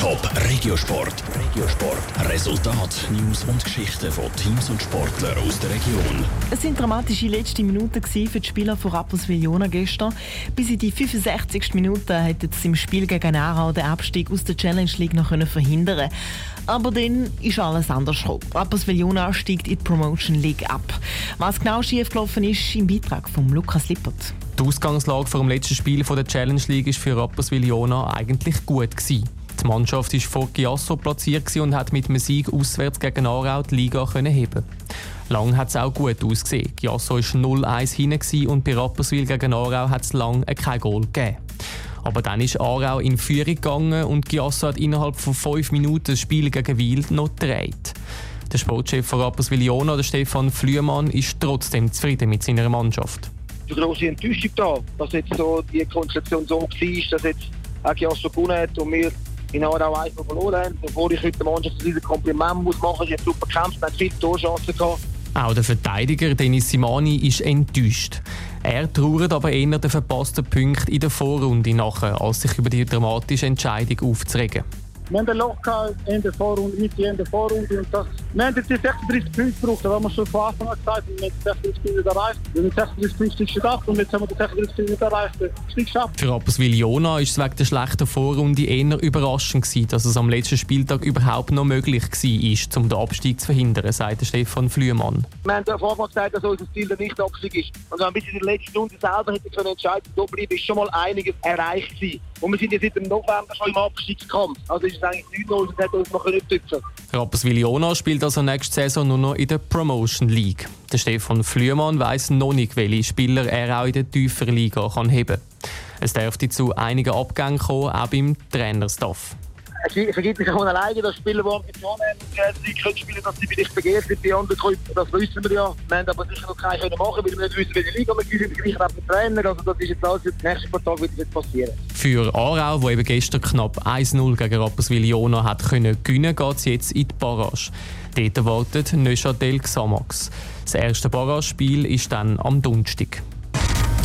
Top Regiosport. Regiosport. Resultat, News und Geschichten von Teams und Sportlern aus der Region. Es sind dramatische letzte Minuten für die Spieler von Rapperswil Jona gestern. Bis in die 65. Minute hätten sie im Spiel gegen Aarau den Abstieg aus der Challenge League noch verhindern Aber dann ist alles anders gekommen. Rapperswil Jona steigt in die Promotion League ab. Was genau schiefgelaufen ist, im Beitrag von Lukas Lippert. Die Ausgangslage vor dem letzten Spiel der Challenge League war für Rapperswil Jona eigentlich gut. Gewesen. Die Mannschaft war vor Giasso platziert und hat mit einem Sieg auswärts gegen Aarau die Liga heben Lang hat es auch gut ausgesehen. Giasso war 0-1 hinten und bei Rapperswil gegen Aarau hat es lange kein Goal gegeben. Aber dann ist Aarau in Führung gegangen und Giasso hat innerhalb von fünf Minuten das Spiel gegen Wild noch gedreht. Der Sportchef von Rapperswil Jona, Stefan Flüemann, ist trotzdem zufrieden mit seiner Mannschaft. Die große Enttäuschung da, dass jetzt so die Konstellation so war, dass jetzt auch Giasso gewonnen hat und wir in Aarau einfach verloren haben. Bevor ich heute der Mannschaft ein Kompliment muss machen muss, ich habe super gekämpft, hat viele Torchancen gehabt. Auch der Verteidiger Denis Simani ist enttäuscht. Er trauert aber eher den verpassten Punkt in der Vorrunde nachher, als sich über die dramatische Entscheidung aufzuregen. Wir haben ein Loch in der Vorrunde, mit in der Vorrunde. Und das, wir haben jetzt 36 Punkte gebraucht. Das haben wir schon von Anfang an gesagt. Wir haben 36 Punkte erreicht. Wir haben 36 Punkte geschafft und jetzt haben wir die 36 Punkte erreicht. geschafft. Für Rapperswil Jona war es wegen der schlechten Vorrunde eher überraschend gewesen, dass es am letzten Spieltag überhaupt noch möglich war, um den Abstieg zu verhindern, sagt Stefan Flüemann. Wir haben am Anfang gesagt, dass unser Ziel der Nicht-Abstieg ist. Und wenn bis in der letzten Runde selber hätte können entscheiden können, bleiben, ist schon mal einiges erreicht gewesen. Und wir sind jetzt seit dem November schon im Abstiegskampf. Also ist es eigentlich 9-0 und hat uns noch nicht tüpfen. Rapperswil Jona spielt also nächste Saison nur noch in der Promotion League. Der Stefan Flüemann weiss noch nicht, welche Spieler er auch in der tieferen Liga kann heben kann. Es dürfte zu einigen Abgängen kommen, auch beim Trainerstaff es vergibt sich auch alleine, dass Spieler, die Ambitionen haben, die können spielen, dass sie vielleicht begehrt sind bei anderen Clubs. Das wissen wir ja. Wir haben aber sicher noch keinen können machen, weil wir nicht wissen, welche Liga wir sind. Wir gleichen Trainer. Also das ist jetzt alles für die nächsten paar Tage wird jetzt passieren. Für Aarau, wo eben gestern knapp 1-0 gegen Rapperswil Jona hat können gewinnen, geht es jetzt in die Barrage. Dort wartet Neuchâtel Xamax. Das erste Barrage-Spiel ist dann am Donnerstag.